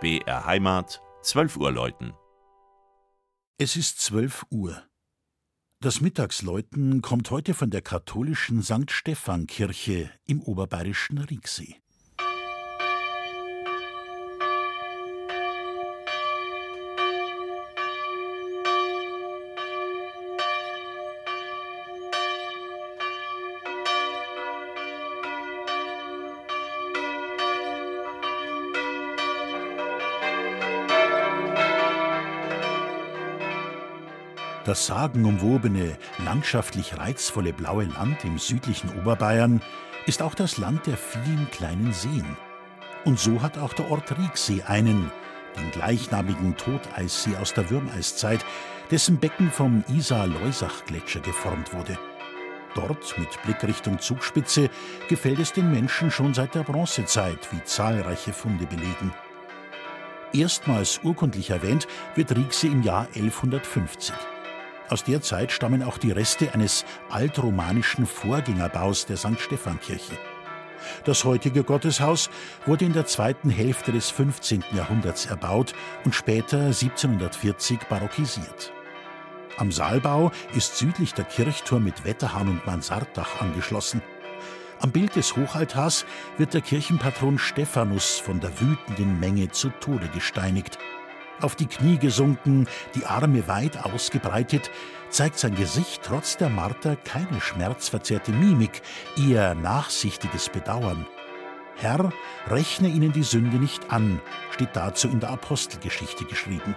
BR Heimat, 12 Uhr läuten. Es ist 12 Uhr. Das Mittagsläuten kommt heute von der katholischen St. Stephan Kirche im oberbayerischen Rieksee. Das sagenumwobene, landschaftlich reizvolle blaue Land im südlichen Oberbayern ist auch das Land der vielen kleinen Seen. Und so hat auch der Ort Rieksee einen, den gleichnamigen Toteissee aus der Würmeiszeit, dessen Becken vom Isar-Leusach-Gletscher geformt wurde. Dort, mit Blick Richtung Zugspitze, gefällt es den Menschen schon seit der Bronzezeit, wie zahlreiche Funde belegen. Erstmals urkundlich erwähnt wird Rieksee im Jahr 1150. Aus der Zeit stammen auch die Reste eines altromanischen Vorgängerbaus der St. Stephankirche. Das heutige Gotteshaus wurde in der zweiten Hälfte des 15. Jahrhunderts erbaut und später 1740 barockisiert. Am Saalbau ist südlich der Kirchturm mit Wetterhahn und Mansarddach angeschlossen. Am Bild des Hochaltars wird der Kirchenpatron Stephanus von der wütenden Menge zu Tode gesteinigt auf die Knie gesunken, die Arme weit ausgebreitet, zeigt sein Gesicht trotz der Marter keine schmerzverzerrte Mimik, eher nachsichtiges Bedauern. Herr, rechne ihnen die Sünde nicht an, steht dazu in der Apostelgeschichte geschrieben.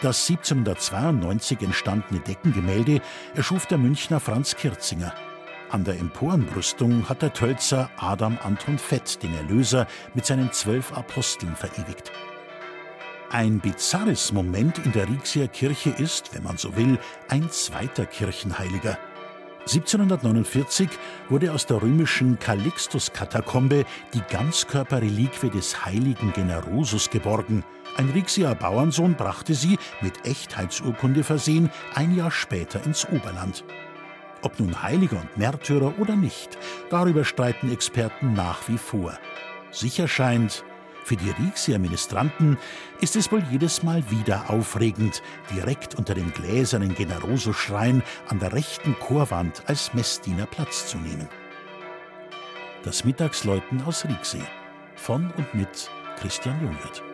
Das 1792 entstandene Deckengemälde erschuf der Münchner Franz Kirzinger. An der Emporenbrüstung hat der Tölzer Adam Anton Fett den Erlöser mit seinen zwölf Aposteln verewigt. Ein bizarres Moment in der Rixia Kirche ist, wenn man so will, ein zweiter Kirchenheiliger. 1749 wurde aus der römischen Calixtus-Katakombe die Ganzkörperreliquie des heiligen Generosus geborgen. Ein Rixier Bauernsohn brachte sie, mit Echtheitsurkunde versehen, ein Jahr später ins Oberland. Ob nun Heiliger und Märtyrer oder nicht, darüber streiten Experten nach wie vor. Sicher scheint, für die Rixier Ministranten ist es wohl jedes Mal wieder aufregend, direkt unter dem gläsernen Generoso-Schrein an der rechten Chorwand als Messdiener Platz zu nehmen. Das Mittagsläuten aus Rieksee von und mit Christian Jungwirth.